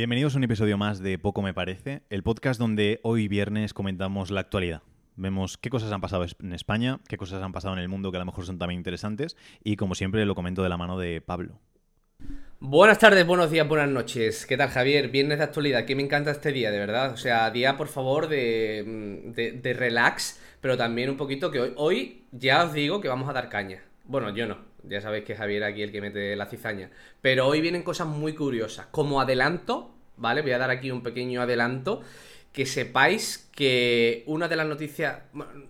Bienvenidos a un episodio más de Poco Me Parece, el podcast donde hoy viernes comentamos la actualidad. Vemos qué cosas han pasado en España, qué cosas han pasado en el mundo que a lo mejor son también interesantes y como siempre lo comento de la mano de Pablo. Buenas tardes, buenos días, buenas noches. ¿Qué tal, Javier? Viernes de actualidad. Que me encanta este día, de verdad. O sea, día, por favor, de, mm, de, relax, pero también un poquito que hoy, hoy ya os digo que vamos a dar caña. Bueno, yo no. Ya sabéis que Javier aquí el que mete la cizaña. Pero hoy vienen cosas muy curiosas. Como adelanto, ¿vale? Voy a dar aquí un pequeño adelanto. Que sepáis que una de las noticias.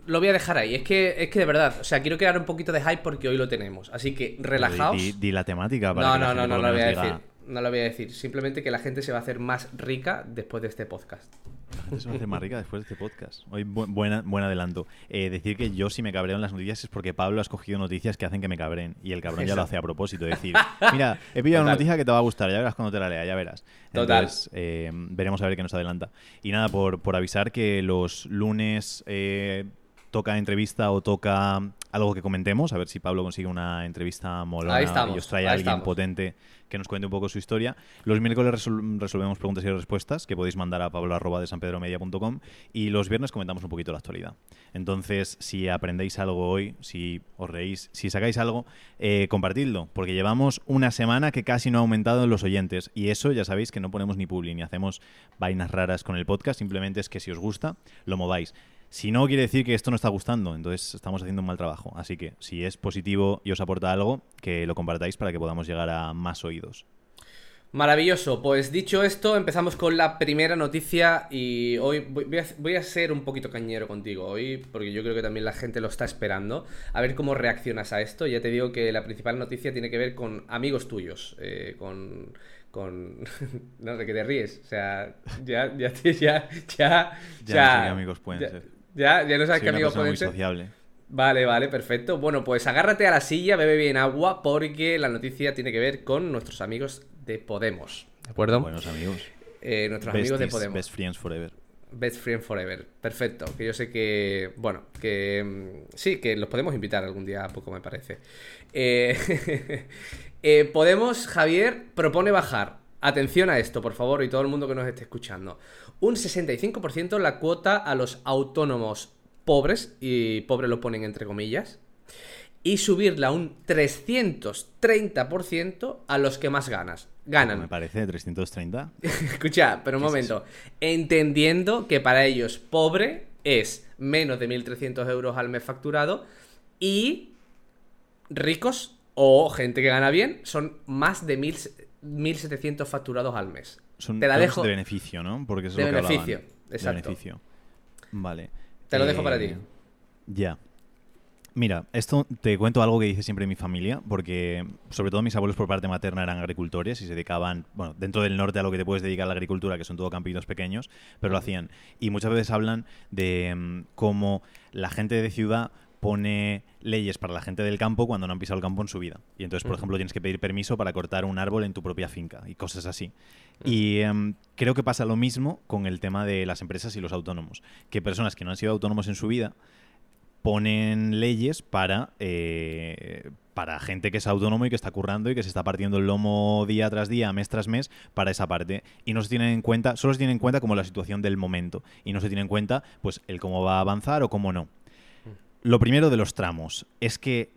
Lo voy a dejar ahí. Es que, es que de verdad, o sea, quiero crear un poquito de hype porque hoy lo tenemos. Así que relajaos. Di, la temática para No, no, no, no, no lo voy a decir. No lo voy a decir. Simplemente que la gente se va a hacer más rica después de este podcast. La gente se va a hacer más rica después de este podcast. Hoy buen adelanto. Eh, decir que yo si me cabreo en las noticias es porque Pablo ha escogido noticias que hacen que me cabreen. Y el cabrón ya lo hace a propósito. decir, mira, he pillado una noticia que te va a gustar, ya verás cuando te la lea, ya verás. Entonces, eh, veremos a ver qué nos adelanta. Y nada, por, por avisar que los lunes eh, toca entrevista o toca algo que comentemos, a ver si Pablo consigue una entrevista molona y os trae a alguien potente que nos cuente un poco su historia. Los miércoles resolvemos preguntas y respuestas que podéis mandar a pablo de sanpedromedia.com y los viernes comentamos un poquito la actualidad. Entonces, si aprendéis algo hoy, si os reís, si sacáis algo, eh, compartidlo, porque llevamos una semana que casi no ha aumentado en los oyentes y eso ya sabéis que no ponemos ni publi ni hacemos vainas raras con el podcast, simplemente es que si os gusta, lo mováis. Si no, quiere decir que esto no está gustando, entonces estamos haciendo un mal trabajo. Así que si es positivo y os aporta algo, que lo compartáis para que podamos llegar a más oídos. Maravilloso, pues dicho esto, empezamos con la primera noticia y hoy voy a, ser un poquito cañero contigo hoy, porque yo creo que también la gente lo está esperando, a ver cómo reaccionas a esto. Ya te digo que la principal noticia tiene que ver con amigos tuyos, eh, con, con... no, de que te ríes, o sea, ya, ya, ya, ya, ya, ya, amigos pueden ser. Ya, ya no sabes qué amigos pueden ser. sociable. Vale, vale, perfecto. Bueno, pues agárrate a la silla, bebe bien agua, porque la noticia tiene que ver con nuestros amigos de Podemos. ¿De acuerdo? Buenos amigos. Eh, nuestros amigos de Podemos. Best Friends Forever. Best Friends Forever. Perfecto. Que yo sé que. Bueno, que. Mm, sí, que los podemos invitar algún día a poco, me parece. Eh, eh, Podemos, Javier, propone bajar. Atención a esto, por favor, y todo el mundo que nos esté escuchando un 65% la cuota a los autónomos pobres, y pobre lo ponen entre comillas, y subirla un 330% a los que más ganas. Ganan. Me parece 330. Escucha, pero un momento. Entendiendo que para ellos pobre es menos de 1.300 euros al mes facturado y ricos o gente que gana bien son más de 1.700 facturados al mes. Son te la dejo. de beneficio, ¿no? Porque es de lo beneficio, que exacto. De beneficio. Vale. Te lo dejo para ti. Eh, ya. Mira, esto te cuento algo que dice siempre mi familia, porque sobre todo mis abuelos por parte materna eran agricultores y se dedicaban, bueno, dentro del norte a lo que te puedes dedicar a la agricultura, que son todo campinos pequeños, pero lo hacían. Y muchas veces hablan de mm, cómo la gente de ciudad pone leyes para la gente del campo cuando no han pisado el campo en su vida. Y entonces, por ejemplo, tienes que pedir permiso para cortar un árbol en tu propia finca y cosas así. Y em, creo que pasa lo mismo con el tema de las empresas y los autónomos. Que personas que no han sido autónomos en su vida ponen leyes para, eh, para gente que es autónomo y que está currando y que se está partiendo el lomo día tras día, mes tras mes, para esa parte. Y no se tienen en cuenta, solo se tienen en cuenta como la situación del momento. Y no se tiene en cuenta, pues, el cómo va a avanzar o cómo no. Lo primero de los tramos es que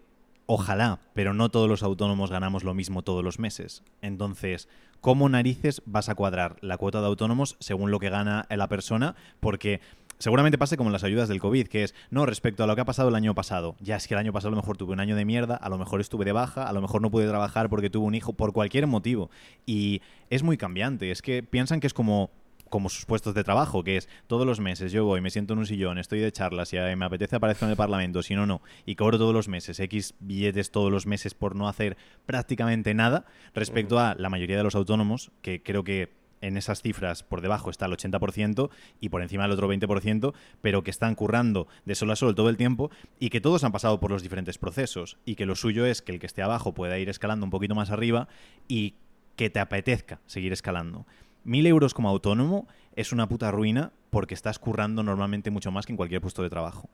ojalá, pero no todos los autónomos ganamos lo mismo todos los meses. Entonces, ¿cómo narices vas a cuadrar la cuota de autónomos según lo que gana la persona? Porque seguramente pase como las ayudas del COVID, que es, no, respecto a lo que ha pasado el año pasado. Ya es que el año pasado a lo mejor tuve un año de mierda, a lo mejor estuve de baja, a lo mejor no pude trabajar porque tuve un hijo, por cualquier motivo. Y es muy cambiante, es que piensan que es como como sus puestos de trabajo, que es todos los meses yo voy, me siento en un sillón, estoy de charla, si me apetece aparezco en el Parlamento, si no, no, y cobro todos los meses X billetes todos los meses por no hacer prácticamente nada, respecto a la mayoría de los autónomos, que creo que en esas cifras por debajo está el 80% y por encima el otro 20%, pero que están currando de sol a sol todo el tiempo y que todos han pasado por los diferentes procesos y que lo suyo es que el que esté abajo pueda ir escalando un poquito más arriba y que te apetezca seguir escalando. Mil euros como autónomo es una puta ruina porque estás currando normalmente mucho más que en cualquier puesto de trabajo.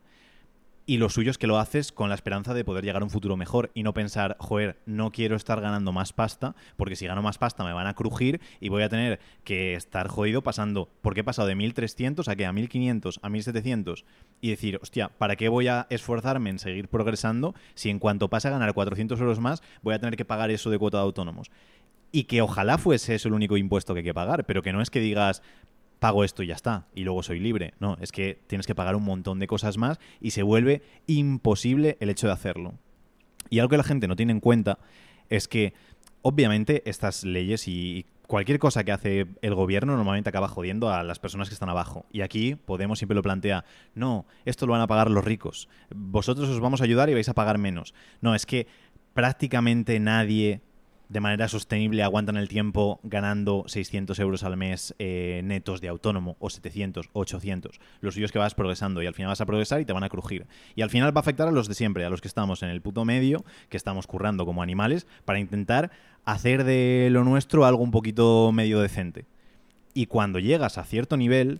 y lo suyo es que lo haces con la esperanza de poder llegar a un futuro mejor y no pensar, joder, no quiero estar ganando más pasta, porque si gano más pasta me van a crujir y voy a tener que estar jodido pasando, porque he pasado de 1300 a que a 1500, a 1700 y decir, hostia, ¿para qué voy a esforzarme en seguir progresando si en cuanto pase a ganar 400 euros más voy a tener que pagar eso de cuota de autónomos? Y que ojalá fuese eso el único impuesto que hay que pagar, pero que no es que digas, pago esto y ya está, y luego soy libre. No, es que tienes que pagar un montón de cosas más y se vuelve imposible el hecho de hacerlo. Y algo que la gente no tiene en cuenta es que, obviamente, estas leyes y cualquier cosa que hace el gobierno normalmente acaba jodiendo a las personas que están abajo. Y aquí Podemos siempre lo plantea, no, esto lo van a pagar los ricos, vosotros os vamos a ayudar y vais a pagar menos. No, es que prácticamente nadie de manera sostenible aguantan el tiempo ganando 600 euros al mes eh, netos de autónomo, o 700, 800. Lo suyo es que vas progresando y al final vas a progresar y te van a crujir. Y al final va a afectar a los de siempre, a los que estamos en el puto medio, que estamos currando como animales, para intentar hacer de lo nuestro algo un poquito medio decente. Y cuando llegas a cierto nivel,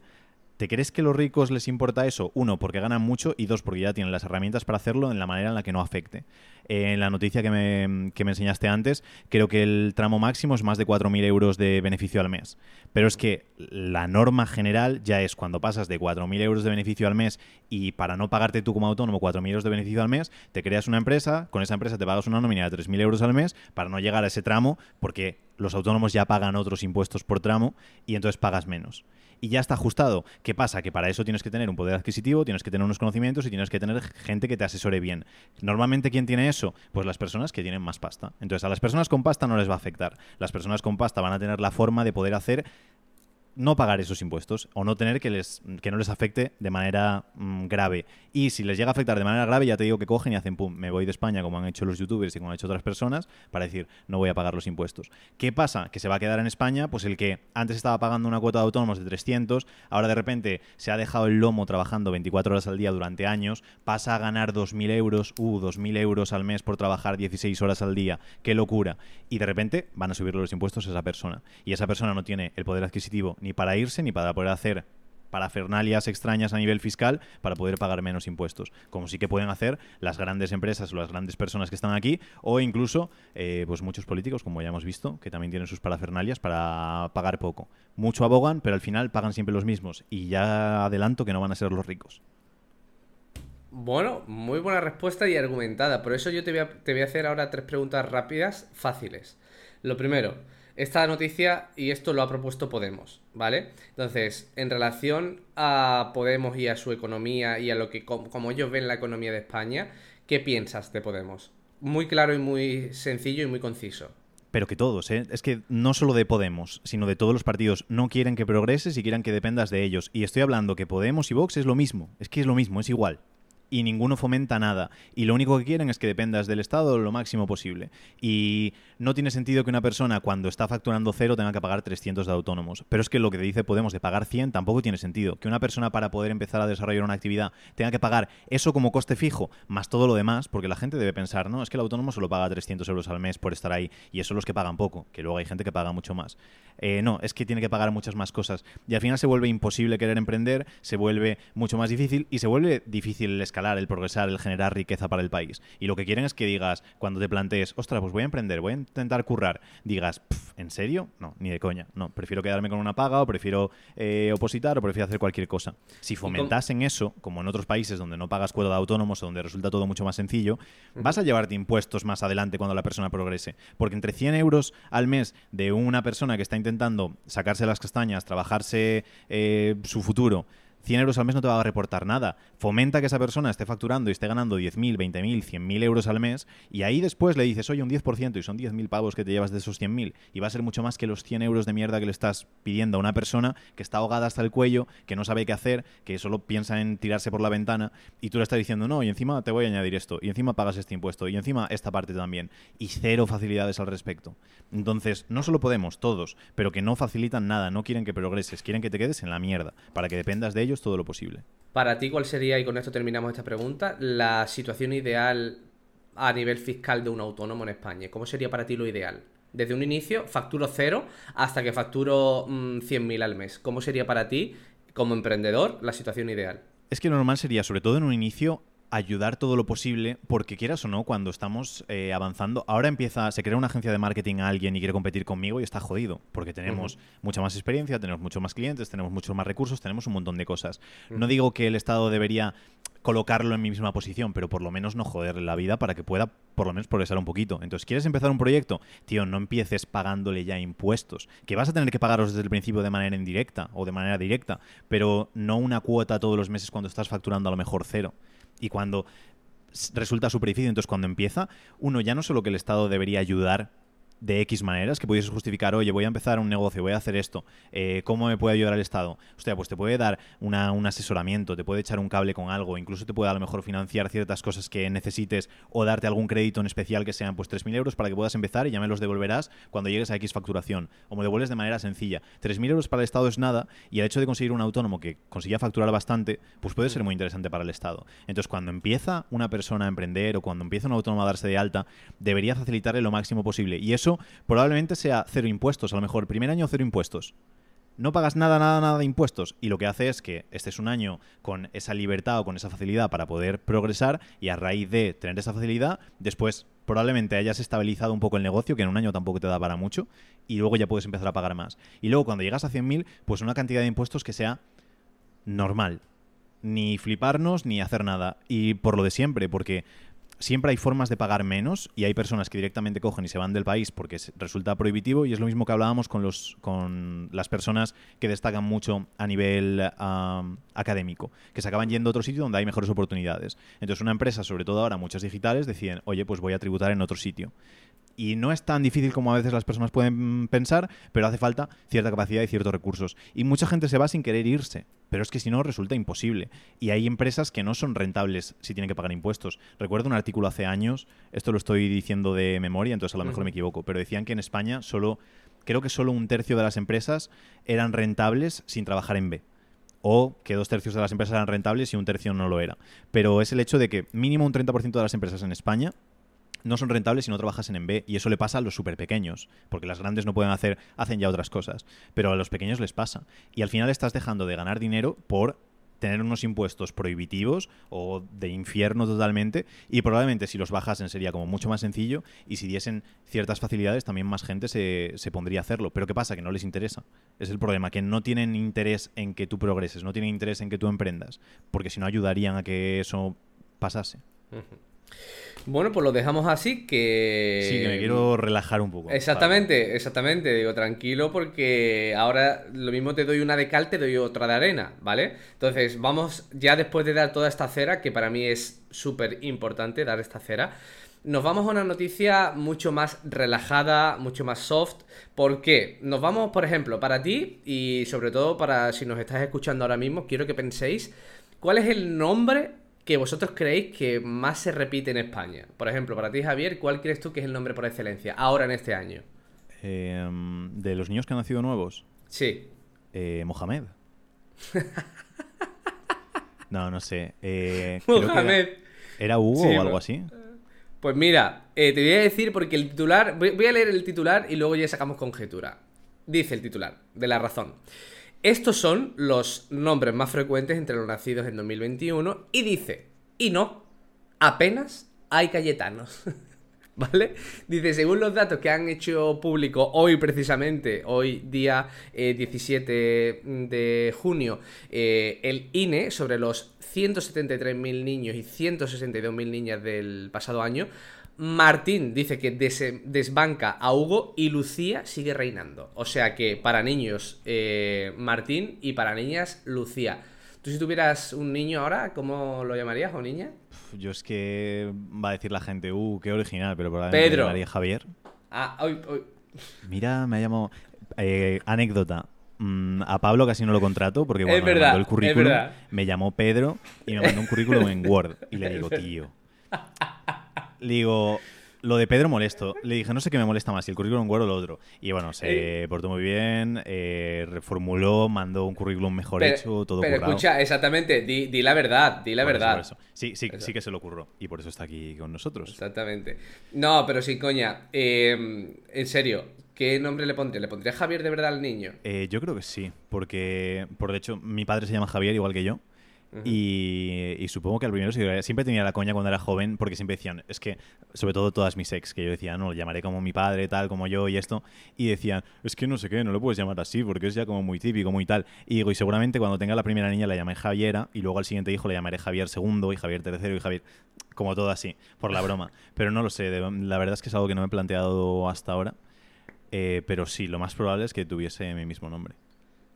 ¿Te crees que a los ricos les importa eso? Uno, porque ganan mucho y dos, porque ya tienen las herramientas para hacerlo en la manera en la que no afecte. en la noticia que me, que me, enseñaste antes, creo que el tramo máximo es más de 4.000 euros de beneficio al mes. Pero es que la norma general ya es cuando pasas de 4.000 euros de beneficio al mes y para no pagarte tú como autónomo 4.000 euros de beneficio al mes, te creas una empresa, con esa empresa te pagas una nómina de 3.000 euros al mes para no llegar a ese tramo porque los autónomos ya pagan otros impuestos por tramo y entonces pagas menos y ya está ajustado. ¿Qué pasa? Que para eso tienes que tener un poder adquisitivo, tienes que tener unos conocimientos y tienes que tener gente que te asesore bien. Normalmente, ¿quién tiene eso? Pues las personas que tienen más pasta. Entonces, a las personas con pasta no les va a afectar. Las personas con pasta van a tener la forma de poder hacer no pagar esos impuestos o no tener que, les, que no les afecte de manera mm, grave. Y si les llega a afectar de manera grave, ya te digo que cogen y hacen pum, me voy de España como han hecho los youtubers y como han hecho otras personas para decir, no voy a pagar los impuestos. ¿Qué pasa? Que se va a quedar en España, pues el que antes estaba pagando una cuota de autónomos de 300, ahora de repente se ha dejado el lomo trabajando 24 horas al día durante años, pasa a ganar 2.000 euros, uh, 2.000 euros al mes por trabajar 16 horas al día, qué locura. Y de repente van a subirle los impuestos a esa persona. Y esa persona no tiene el poder adquisitivo ni para irse ni para poder hacer parafernalias extrañas a nivel fiscal para poder pagar menos impuestos, como sí que pueden hacer las grandes empresas o las grandes personas que están aquí, o incluso eh, pues muchos políticos, como ya hemos visto, que también tienen sus parafernalias para pagar poco. Mucho abogan, pero al final pagan siempre los mismos, y ya adelanto que no van a ser los ricos. Bueno, muy buena respuesta y argumentada. Por eso yo te voy a, te voy a hacer ahora tres preguntas rápidas, fáciles. Lo primero, esta noticia y esto lo ha propuesto Podemos, ¿vale? Entonces, en relación a Podemos y a su economía y a lo que como ellos ven la economía de España, ¿qué piensas de Podemos? Muy claro y muy sencillo y muy conciso. Pero que todos, ¿eh? Es que no solo de Podemos, sino de todos los partidos no quieren que progreses y quieran que dependas de ellos. Y estoy hablando que Podemos y Vox es lo mismo. Es que es lo mismo, es igual y ninguno fomenta nada. Y lo único que quieren es que dependas del Estado lo máximo posible. Y no tiene sentido que una persona cuando está facturando cero tenga que pagar 300 de autónomos. Pero es que lo que dice Podemos de pagar 100 tampoco tiene sentido. Que una persona para poder empezar a desarrollar una actividad tenga que pagar eso como coste fijo, más todo lo demás, porque la gente debe pensar, no, es que el autónomo solo paga 300 euros al mes por estar ahí. Y eso los que pagan poco, que luego hay gente que paga mucho más. Eh, no, es que tiene que pagar muchas más cosas. Y al final se vuelve imposible querer emprender, se vuelve mucho más difícil y se vuelve difícil el escalar, el progresar, el generar riqueza para el país. Y lo que quieren es que digas, cuando te plantees, ostras, pues voy a emprender, voy a intentar currar, digas, ¿en serio? No, ni de coña. No, prefiero quedarme con una paga o prefiero eh, opositar o prefiero hacer cualquier cosa. Si fomentasen eso, como en otros países donde no pagas cuota de autónomos o donde resulta todo mucho más sencillo, vas a llevarte impuestos más adelante cuando la persona progrese. Porque entre 100 euros al mes de una persona que está intentando intentando sacarse las castañas, trabajarse eh, su futuro 100 euros al mes no te va a reportar nada. Fomenta que esa persona esté facturando y esté ganando 10.000, 20.000, 100.000 euros al mes y ahí después le dices, oye, un 10% y son 10.000 pavos que te llevas de esos 100.000 y va a ser mucho más que los 100 euros de mierda que le estás pidiendo a una persona que está ahogada hasta el cuello, que no sabe qué hacer, que solo piensa en tirarse por la ventana y tú le estás diciendo, no, y encima te voy a añadir esto, y encima pagas este impuesto, y encima esta parte también, y cero facilidades al respecto. Entonces, no solo podemos, todos, pero que no facilitan nada, no quieren que progreses, quieren que te quedes en la mierda, para que dependas de ellos todo lo posible. Para ti, ¿cuál sería, y con esto terminamos esta pregunta, la situación ideal a nivel fiscal de un autónomo en España? ¿Cómo sería para ti lo ideal? Desde un inicio, facturo cero hasta que facturo 100.000 mm, al mes. ¿Cómo sería para ti, como emprendedor, la situación ideal? Es que lo normal sería, sobre todo en un inicio, ayudar todo lo posible, porque quieras o no, cuando estamos eh, avanzando, ahora empieza, se crea una agencia de marketing a alguien y quiere competir conmigo y está jodido, porque tenemos mucha más experiencia, tenemos muchos más clientes, tenemos muchos más recursos, tenemos un montón de cosas. No digo que el Estado debería colocarlo en mi misma posición, pero por lo menos no joderle la vida para que pueda por lo menos progresar un poquito. Entonces, ¿quieres empezar un proyecto? Tío, no empieces pagándole ya impuestos, que vas a tener que pagaros desde el principio de manera indirecta o de manera directa, pero no una cuota todos los meses cuando estás facturando a lo mejor cero. Y cuando resulta súper difícil, entonces cuando empieza, uno ya no solo que el Estado debería ayudar de X maneras que pudieses justificar, oye, voy a empezar un negocio, voy a hacer esto, eh, ¿cómo me puede ayudar el Estado? Hostia, pues te puede dar una, un asesoramiento, te puede echar un cable con algo, incluso te puede a lo mejor financiar ciertas cosas que necesites o darte algún crédito en especial que sean pues 3.000 euros para que puedas empezar y ya me los devolverás cuando llegues a X facturación o me devuelves de manera sencilla. 3.000 euros para el Estado es nada y el hecho de conseguir un autónomo que consiga facturar bastante, pues puede ser muy interesante para el Estado. Entonces, cuando empieza una persona a emprender o cuando empieza un autónomo a darse de alta, debería facilitarle lo máximo posible. Y eso probablemente sea cero impuestos, a lo mejor primer año cero impuestos. No pagas nada, nada, nada de impuestos y lo que hace es que estés un año con esa libertad o con esa facilidad para poder progresar y a raíz de tener esa facilidad, después probablemente hayas estabilizado un poco el negocio, que en un año tampoco te da para mucho, y luego ya puedes empezar a pagar más. Y luego cuando llegas a 100.000, pues una cantidad de impuestos que sea normal. Ni fliparnos ni hacer nada. Y por lo de siempre, porque siempre hay formas de pagar menos y hay personas que directamente cogen y se van del país porque resulta prohibitivo y es lo mismo que hablábamos con, los, con las personas que destacan mucho a nivel académico, que se acaban yendo a otro sitio donde hay mejores oportunidades. Entonces una empresa, sobre todo ahora muchas digitales, deciden, oye, pues voy a tributar en otro sitio y no es tan difícil como a veces las personas pueden pensar, pero hace falta cierta capacidad y ciertos recursos. Y mucha gente se va sin querer irse, pero es que si no resulta imposible. Y hay empresas que no son rentables si tienen que pagar impuestos. Recuerdo un artículo hace años, esto lo estoy diciendo de memoria, entonces a lo mejor me equivoco, pero decían que en España solo, creo que solo un tercio de las empresas eran rentables sin trabajar en B o que dos tercios de las empresas eran rentables y un tercio no lo era. Pero es el hecho de que mínimo un 30% de las empresas en España no son rentables si no trabajas en B. Y eso le pasa a los súper pequeños, porque las grandes no pueden hacer, hacen ya otras cosas. Pero a los pequeños les pasa. Y al final estás dejando de ganar dinero por tener unos impuestos prohibitivos o de infierno totalmente y probablemente si los bajasen sería como mucho más sencillo y si diesen ciertas facilidades también más gente se, se pondría a hacerlo. Pero ¿qué pasa? Que no les interesa. Es el problema, que no tienen interés en que tú progreses, no tienen interés en que tú emprendas, porque si no ayudarían a que eso pasase. Bueno, pues lo dejamos así, que... Sí, que me quiero relajar un poco. Exactamente, exactamente. Digo, tranquilo porque ahora lo mismo te doy una de cal, te doy otra de arena, ¿vale? Entonces, vamos ya después de dar toda esta cera, que para mí es súper importante dar esta cera, nos vamos a una noticia mucho más relajada, mucho más soft. ¿Por qué? Nos vamos, por ejemplo, para ti y sobre todo para si nos estás escuchando ahora mismo, quiero que penséis cuál es el nombre que vosotros creéis que más se repite en España. Por ejemplo, para ti, Javier, ¿cuál crees tú que es el nombre por excelencia ahora en este año? Em, de los niños que han nacido nuevos. Sí. Eh, Mohamed. no, no sé. Eh, Mohamed. Era, Hugo o algo así? Pues mira, eh, te voy a decir porque el titular. Voy, a leer el titular y luego ya sacamos conjetura. Dice el titular, de la razón. Estos son los nombres más frecuentes entre los nacidos en 2021 y dice, y no, apenas hay Cayetanos. ¿Vale? Dice, según los datos que han hecho público hoy precisamente, hoy día 17 eh, de junio, eh, el INE sobre los 173.000 niños y 162.000 niñas del pasado año, Martín dice que desbanca a Hugo y Lucía sigue reinando. O sea que para niños eh, Martín y para niñas Lucía. Tú si tuvieras un niño ahora, ¿cómo lo llamarías o niña? Yo es que va a decir la gente, uh, qué original, pero probablemente Pedro. llamaría Javier. Ah, hoy, hoy. Mira, me ha llamado... Eh, anécdota. Mm, a Pablo casi no lo contrato porque cuando me mandó el currículum me llamó Pedro y me mandó un currículum en Word y le digo, tío, le digo, lo de Pedro molesto. Le dije, no sé qué me molesta más, si el currículum Word o lo otro. Y bueno, se portó muy bien, eh, reformuló, mandó un currículum mejor hecho, todo Pero escucha, exactamente, di, la verdad, di la verdad. Sí, sí, sí que se lo ocurrió. Y por eso está aquí con nosotros. Exactamente. No, pero sí, coña. Em, en serio, ¿qué nombre le pondría? ¿Le pondría Javier de verdad al niño? Eh, yo creo que sí, porque, por de hecho, mi padre se llama Javier igual que yo. Y, supongo que al primero siempre tenía la coña cuando era joven, porque siempre decían, es que, sobre todo todas mis ex, que yo decía, no, lo llamaré como mi padre, tal, como yo y esto, y decían, es que no sé qué, no lo puedes llamar así, porque es ya como muy típico, muy tal. Y digo, y seguramente cuando tenga la primera niña la llamaré Javiera, y luego al siguiente hijo le llamaré Javier segundo, y Javier tercero, y Javier, como todo así, por la broma. Pero no lo sé, la verdad es que es algo que no me he planteado hasta ahora, eh, pero sí, lo más probable es que tuviese mi mismo nombre.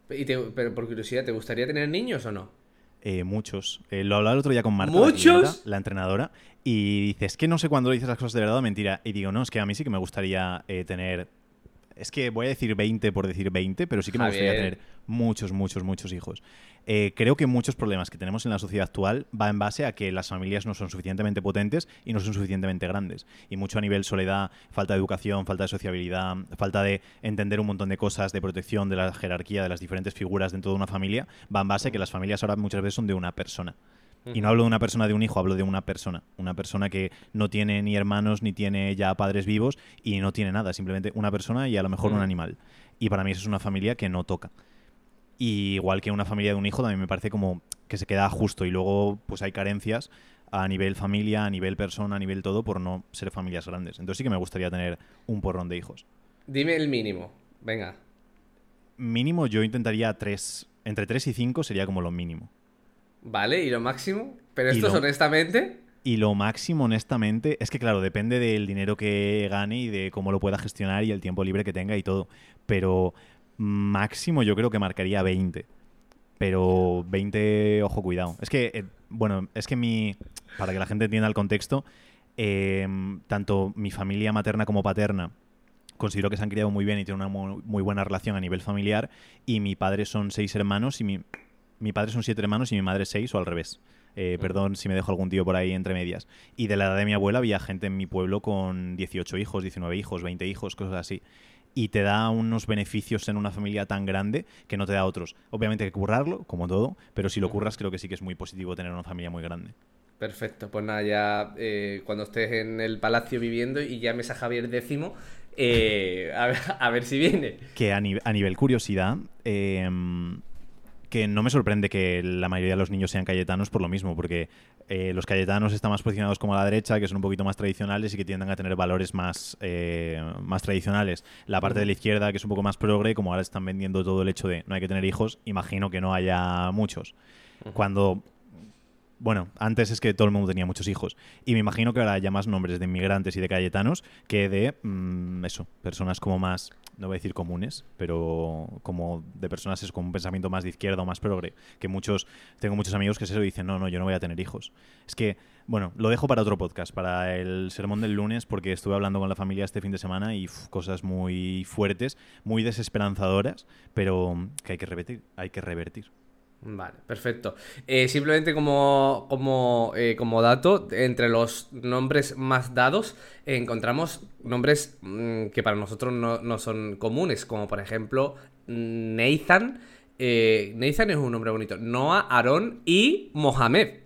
Y pero por curiosidad, ¿te gustaría tener niños o no? Eh, muchos. Eh, lo hablaba el otro día con Marta, ¿Muchos? La, entrenadora, y dice, es que no sé cuándo dices las cosas de verdad o mentira. Y digo, no, es que a mí sí que me gustaría eh, tener es que voy a decir 20 por decir 20, pero sí que me gustaría tener muchos, muchos, muchos hijos. Eh, creo que muchos problemas que tenemos en la sociedad actual va en base a que las familias no son suficientemente potentes y no son suficientemente grandes. Y mucho a nivel soledad, falta de educación, falta de sociabilidad, falta de entender un montón de cosas, de protección, de la jerarquía, de las diferentes figuras dentro de una familia, va en base a que las familias ahora muchas veces son de una persona. Y no hablo de una persona de un hijo, hablo de una persona. Una persona que no tiene ni hermanos, ni tiene ya padres vivos y no tiene nada. Simplemente una persona y a lo mejor un animal. Y para mí eso es una familia que no toca. Y igual que una familia de un hijo, también me parece como que se queda justo. Y luego, pues hay carencias a nivel familia, a nivel persona, a nivel todo, por no ser familias grandes. Entonces sí que me gustaría tener un porrón de hijos. Dime el mínimo. Venga. Mínimo yo intentaría tres. Entre tres y cinco sería como lo mínimo. Vale, ¿y lo máximo? Pero esto es honestamente. Y lo máximo, honestamente, es que claro, depende del dinero que gane y de cómo lo pueda gestionar y el tiempo libre que tenga y todo. Pero máximo yo creo que marcaría 20. Pero 20, ojo, cuidado. Es que, eh, bueno, es que mi. Para que la gente entienda el contexto, em, tanto mi familia materna como paterna considero que se han criado muy bien y tienen una muy, buena relación a nivel familiar. Y mi padre son seis hermanos y mi, mi padre son siete hermanos y mi madre seis o al revés. Eh, perdón si me dejo algún tío por ahí entre medias. Y de la edad de mi abuela había gente en mi pueblo con 18 hijos, 19 hijos, 20 hijos, cosas así. Y te da unos beneficios en una familia tan grande que no te da otros. Obviamente hay que currarlo, como todo, pero si lo curras creo que sí que es muy positivo tener una familia muy grande. Perfecto, pues nada, ya eh, cuando estés en el palacio viviendo y llames a Javier X, eh, a, ver, si viene. Que a, a nivel curiosidad, eh, que no me sorprende que la mayoría de los niños sean cayetanos por lo mismo, porque eh, los cayetanos están más posicionados como a la derecha, que son un poquito más tradicionales y que tienden a tener valores más, eh, más tradicionales. La parte de la izquierda, que es un poco más progre, como ahora están vendiendo todo el hecho de no hay que tener hijos, imagino que no haya muchos. Cuando bueno, antes es que todo el mundo tenía muchos hijos. Y me imagino que ahora haya más nombres de inmigrantes y de cayetanos que de, mm, eso, personas como más, no voy a decir comunes, pero como de personas con un pensamiento más de izquierda o más progre. Que muchos, tengo muchos amigos que se lo dicen, no, no, yo no voy a tener hijos. Es que, bueno, lo dejo para otro podcast, para el sermón del lunes, porque estuve hablando con la familia este fin de semana y cosas muy fuertes, muy desesperanzadoras, pero que hay que revertir, hay que revertir. Vale, perfecto. Eh, simplemente como, como, eh, como, dato, entre los nombres más dados encontramos nombres mm, que para nosotros no, son comunes, como por ejemplo Nathan. Eh, Nathan es un nombre bonito. Noah, Aarón y Mohamed.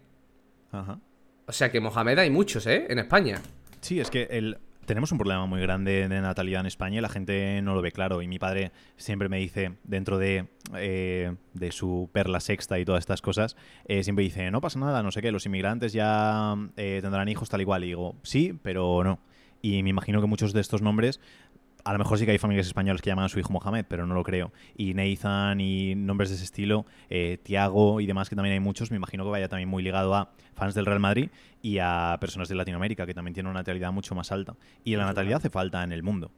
Ajá. O sea que Mohamed hay muchos, ¿eh? En España. Sí, es que el, tenemos un problema muy grande de natalidad en España y la gente no lo ve claro. Y mi padre siempre me dice, dentro de, eh, de su perla sexta y todas estas cosas, eh, siempre dice, no pasa nada, no sé qué, los inmigrantes ya eh, tendrán hijos tal igual. Y digo, sí, pero no. Y me imagino que muchos de estos nombres a lo mejor sí que hay familias españolas que llaman a su hijo Mohamed, pero no lo creo. Y Nathan y nombres de ese estilo, eh, Tiago y demás, que también hay muchos, me imagino que vaya también muy ligado a fans del Real Madrid y a personas de Latinoamérica, que también tienen una natalidad mucho más alta. Y la natalidad hace falta en el mundo.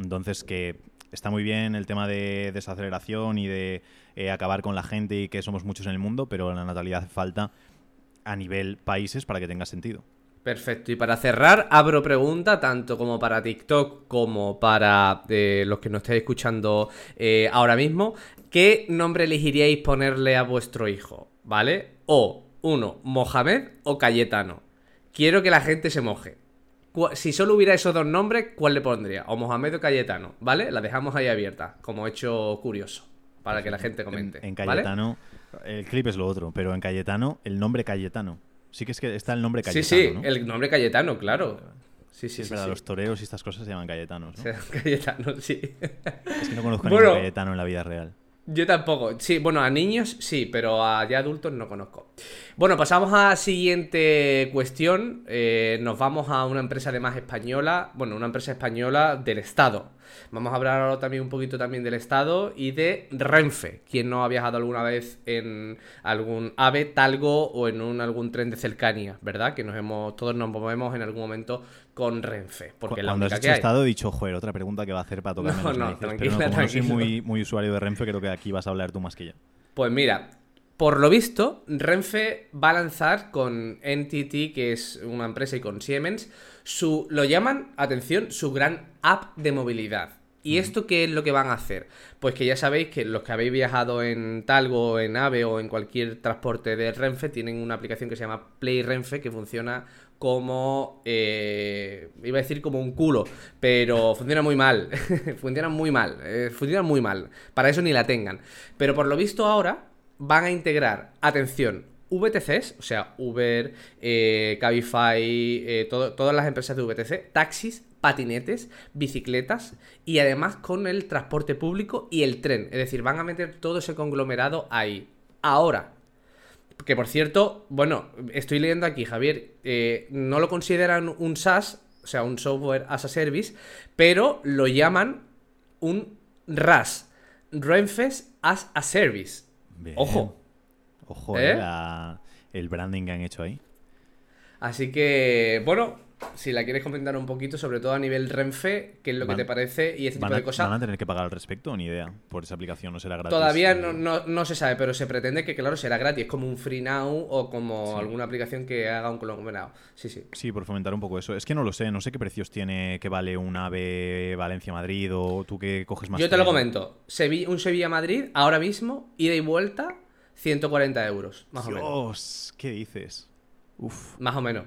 Entonces, que está muy bien el tema de desaceleración y de eh, acabar con la gente y que somos muchos en el mundo, pero la natalidad hace falta a nivel países para que tenga sentido. Perfecto. Y para cerrar, abro pregunta tanto como para TikTok como para eh, los que nos estéis escuchando eh, ahora mismo. ¿Qué nombre elegiríais ponerle a vuestro hijo? ¿Vale? O uno, Mohamed o Cayetano. Quiero que la gente se moje. Si solo hubiera esos dos nombres, ¿cuál le pondría? O Mohamed o Cayetano, ¿vale? La dejamos ahí abierta, como hecho curioso, para que la gente comente. En, Cayetano, el clip es lo otro, pero en Cayetano, el nombre Cayetano. Sí que es que está el nombre Cayetano. Sí, sí, el nombre Cayetano, claro. Sí, sí, es verdad, los toreros y estas cosas se llaman Cayetanos, ¿no? Cayetano, sí. Es que no conozco a ningún Cayetano en la vida real. Yo tampoco. Sí, bueno, a niños sí, pero a ya adultos no conozco. Bueno, pasamos a la siguiente cuestión. Eh, nos vamos a una empresa además española, bueno, una empresa española del Estado. Vamos a hablar ahora también un poquito también del Estado y de Renfe. Quien no ha viajado alguna vez en algún AVE, Talgo o en un, algún tren de cercanía, ¿verdad? Que nos hemos, todos nos movemos en algún momento con Renfe. Porque la Cuando has única que hay. Estado he dicho, joder, otra pregunta que va a hacer para tocarme No, las no, narices. tranquila, Pero no, como no soy muy, muy usuario de Renfe, creo que aquí vas a hablar tú más que yo. Pues mira, por lo visto, Renfe va a lanzar con NTT, que es una empresa, y con Siemens, su, lo llaman, atención, su gran app de movilidad. ¿Y esto qué es lo que van a hacer? Pues que ya sabéis que los que habéis viajado en Talgo, en AVE o en cualquier transporte de Renfe tienen una aplicación que se llama Play Renfe que funciona como... eh, iba a decir como un culo, pero funciona muy mal. funciona muy mal. eh, funciona muy mal. Para eso ni la tengan. Pero por lo visto ahora van a integrar, atención, VTCs, o sea, Uber, eh, Cabify, eh, todas las empresas de VTC, taxis, patinetes, bicicletas y además con el transporte público y el tren. Es decir, van a meter todo ese conglomerado ahí. Ahora, que por cierto, bueno, estoy leyendo aquí, Javier, eh, no lo consideran un SaaS, o sea, un software as a service, pero lo llaman un RAS, Renfes as a Service. Bien. Ojo. Ojo, ¿Eh? eh, la- el branding que han hecho ahí. Así que, bueno, si la quieres comentar un poquito, sobre todo a nivel Renfe, qué es lo Van- que te parece y este tipo ¿Van a, de cosas. van a tener que pagar al respecto ni idea? Por esa aplicación no será gratis. Todavía Eh, no, no- no se sabe, pero se pretende que, claro, será gratis, como un Free Now o como Sí. alguna aplicación que haga un conglomerado. Sí, sí. Sí, por fomentar un poco eso. Es que no lo sé, no sé qué precios tiene que vale un AVE Valencia-Madrid o tú que coges más. Yo te lo comento. Sevi- un Sevilla-Madrid, ahora mismo, ida y vuelta, 140 euros, más o menos. Dios, ¿qué dices? Uf. Más o menos.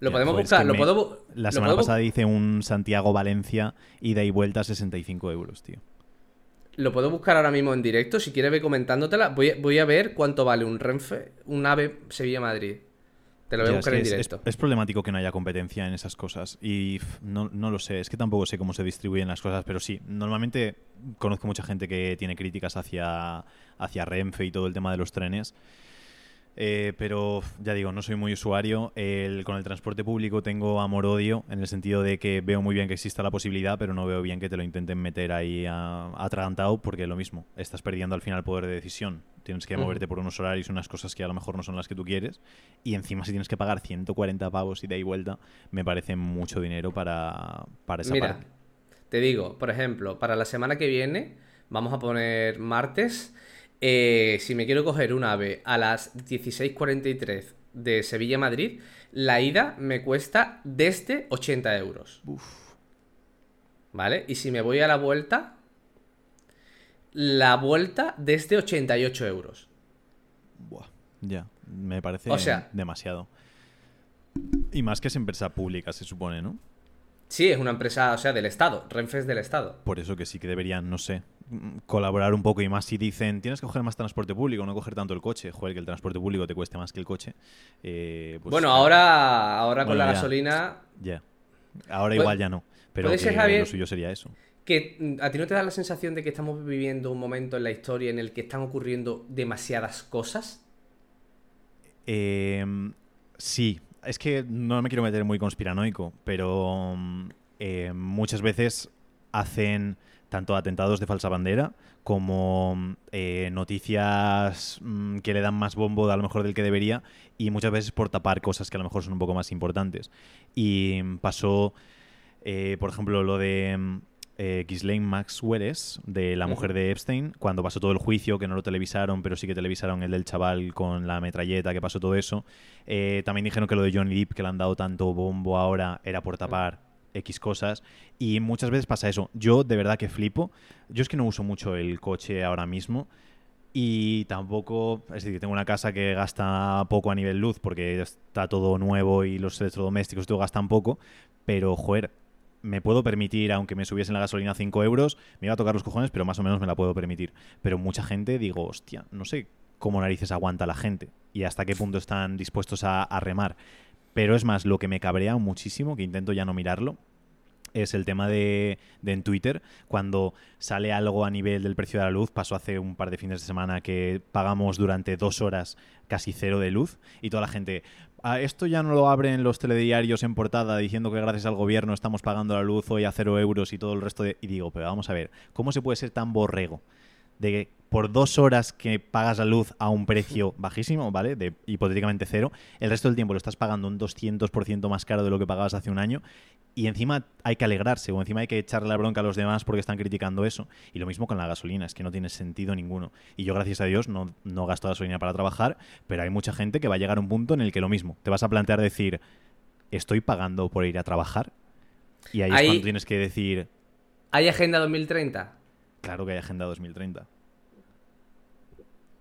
Lo podemos joder, es buscar, que lo me- puedo... bu- La semana puedo pasada hice un Santiago-Valencia ida y vuelta 65 euros, tío. Lo puedo buscar ahora mismo en directo. Si quieres, ve comentándotela. Voy, a- voy a ver cuánto vale un Renfe, un AVE Sevilla-Madrid. Te lo voy a Ya, es, buscar en es- es- directo. es problemático que no haya competencia en esas cosas. Y no, no lo sé, es que tampoco sé cómo se distribuyen las cosas, pero sí, normalmente conozco mucha gente que tiene críticas hacia, hacia Renfe y todo el tema de los trenes. Eh, pero ya digo, no soy muy usuario. El- con el transporte público tengo amor-odio, en el sentido de que veo muy bien que exista la posibilidad, pero no veo bien que te lo intenten meter ahí atragantado, porque lo mismo, estás perdiendo al final poder de decisión. Tienes que moverte por unos horarios y unas cosas que a lo mejor no son las que tú quieres. Y encima, si tienes que pagar 140 pavos y de ahí vuelta, me parece mucho dinero para, para esa Mira, parte. te digo, por ejemplo, para la semana que viene, vamos a poner martes. Eh, si me quiero coger un ave a las 16.43 de Sevilla a Madrid, la ida me cuesta desde 80 euros. ¿Vale? Y si me voy a la vuelta, la vuelta desde 88 euros. Buah, ya, me parece O sea- demasiado. Y más que es empresa pública, se supone, ¿no? Sí, es una empresa, o sea, del Estado. Renfe es del Estado. Por eso que sí que deberían, no sé, colaborar un poco y más si dicen tienes que coger más transporte público, no coger tanto el coche. Joder, que el transporte público te cueste más que el coche. Eh, pues, bueno, ahora, ahora con la ya. gasolina, Ya. Ahora Puede- igual ya no. Pero ser, que Javier, lo suyo sería eso. que mm, a ti no te da la sensación de que estamos viviendo un momento en la historia en el que están ocurriendo demasiadas cosas. Eh, sí, es que no me quiero meter muy conspiranoico, pero mm, eh, muchas veces hacen tanto atentados de falsa bandera como eh, noticias mm, que le dan más bombo a lo mejor del que debería y muchas veces por tapar cosas que a lo mejor son un poco más importantes. Y mm, pasó, eh, por ejemplo, lo de mm, eh, Ghislaine Maxwell de la mujer de Epstein, cuando pasó todo el juicio, que no lo televisaron, pero sí que televisaron el del chaval con la metralleta, que pasó todo eso. Eh, también dijeron que lo de Johnny Depp, que le han dado tanto bombo ahora, era por tapar X cosas. Y muchas veces pasa eso. Yo de verdad que flipo. Yo es que no uso mucho el coche ahora mismo. Y tampoco, es decir, tengo una casa que gasta poco a nivel luz porque está todo nuevo y los electrodomésticos todo gastan poco. Pero, joder, me puedo permitir, aunque me subiesen la gasolina 5 euros, me iba a tocar los cojones, pero más o menos me la puedo permitir. Pero mucha gente, digo, hostia, no sé cómo narices aguanta la gente y hasta qué punto están dispuestos a remar. Pero es más, lo que me cabrea muchísimo, que intento ya no mirarlo, es el tema de, en Twitter, cuando sale algo a nivel del precio de la luz, pasó hace un par de fines de semana que pagamos durante dos horas casi cero de luz y toda la gente, ah, esto ya no lo abren los telediarios en portada diciendo que gracias al gobierno estamos pagando la luz hoy a cero euros y todo el resto de... Y digo, pero vamos a ver, ¿cómo se puede ser tan borrego? de por dos horas que pagas la luz a un precio bajísimo, ¿vale? De hipotéticamente cero, el resto del tiempo lo estás pagando un 200% más caro de lo que pagabas hace un año y encima hay que alegrarse o encima hay que echarle la bronca a los demás porque están criticando eso. Y lo mismo con la gasolina, es que no tiene sentido ninguno. Y yo, gracias a Dios, no, no gasto gasolina para trabajar, pero hay mucha gente que va a llegar a un punto en el que lo mismo. Te vas a plantear decir, ¿estoy pagando por ir a trabajar? Y ahí es cuando tienes que decir... ¿Hay Agenda 2030? Claro que hay Agenda 2030.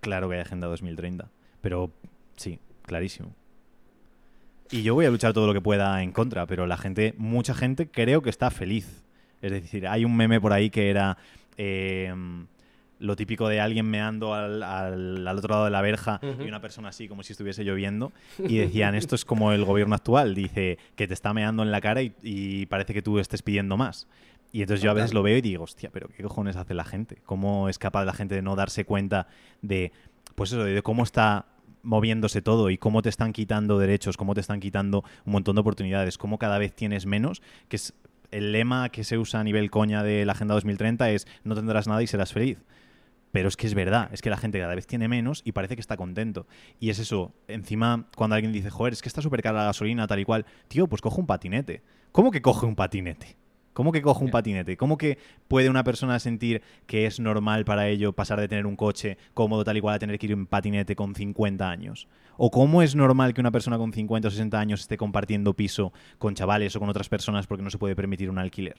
Claro que hay Agenda 2030. Pero sí, clarísimo. Y yo voy a luchar todo lo que pueda en contra, pero la gente, mucha gente creo que está feliz. Es decir, hay un meme por ahí que era eh, lo típico de alguien meando al, al, otro lado de la verja y una persona así como si estuviese lloviendo. Y decían, esto es como el gobierno actual, dice que te está meando en la cara y, y parece que tú estés pidiendo más. Y entonces yo a veces lo veo y digo, hostia, pero ¿qué cojones hace la gente? ¿Cómo es capaz la gente de no darse cuenta de, pues eso, de cómo está moviéndose todo y cómo te están quitando derechos, cómo te están quitando un montón de oportunidades, cómo cada vez tienes menos, que es el lema que se usa a nivel coña de la Agenda 2030 es no tendrás nada y serás feliz. Pero es que es verdad, es que la gente cada vez tiene menos y parece que está contento. Y es eso, encima cuando alguien dice, joder, es que está súper cara la gasolina, tal y cual, tío, pues coge un patinete. ¿Cómo que coge un patinete? ¿Cómo que coge un patinete? ¿Cómo que puede una persona sentir que es normal para ello pasar de tener un coche cómodo tal y cual a tener que ir en patinete con 50 años? ¿O cómo es normal que una persona con 50 o 60 años esté compartiendo piso con chavales o con otras personas porque no se puede permitir un alquiler?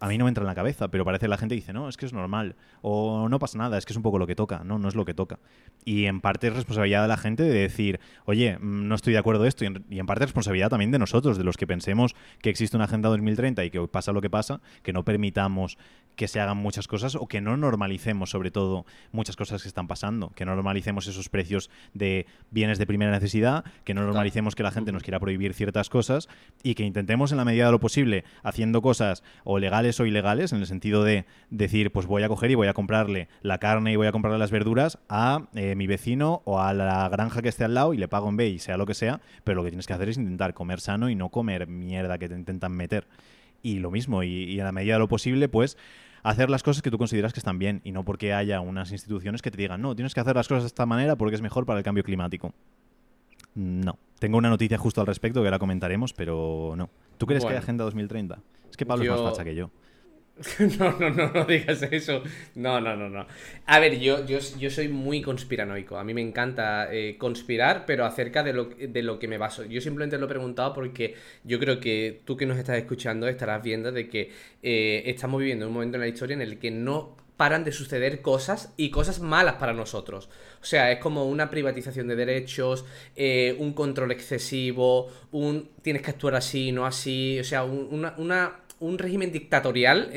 A mí no me entra en la cabeza, pero parece que la gente dice, no, es que es normal, o no pasa nada, es que es un poco lo que toca, no, no es lo que toca. Y en parte es responsabilidad de la gente de decir, oye, mm, no estoy de acuerdo esto, y en, y en parte es responsabilidad también de nosotros, de los que pensemos que existe una Agenda 2030 y que pasa lo que pasa, que no permitamos que se hagan muchas cosas o que no normalicemos sobre todo muchas cosas que están pasando, que no normalicemos esos precios de bienes de primera necesidad, que no normalicemos que la gente nos quiera prohibir ciertas cosas y que intentemos en la medida de lo posible haciendo cosas o legales o ilegales en el sentido de decir pues voy a coger y voy a comprarle la carne y voy a comprarle las verduras a eh, mi vecino o a la granja que esté al lado y le pago en B y sea lo que sea, pero lo que tienes que hacer es intentar comer sano y no comer mierda que te intentan meter. Y lo mismo, y, y a la medida de lo posible, pues hacer las cosas que tú consideras que están bien y no porque haya unas instituciones que te digan, no, tienes que hacer las cosas de esta manera porque es mejor para el cambio climático. No. Tengo una noticia justo al respecto que la comentaremos, pero no. ¿Tú crees que hay Agenda 2030? Es que Pablo es más facha que yo. No, no, no, no digas eso. No, no, no, no. A ver, yo, yo, yo soy muy conspiranoico. A mí me encanta eh, conspirar, pero acerca de lo, de lo que me baso. Yo simplemente lo he preguntado porque yo creo que tú que nos estás escuchando estarás viendo de que eh, estamos viviendo un momento en la historia en el que no paran de suceder cosas y cosas malas para nosotros. O sea, es como una privatización de derechos, eh, un control excesivo, un tienes que actuar así, no así, o sea, una, una un régimen dictatorial,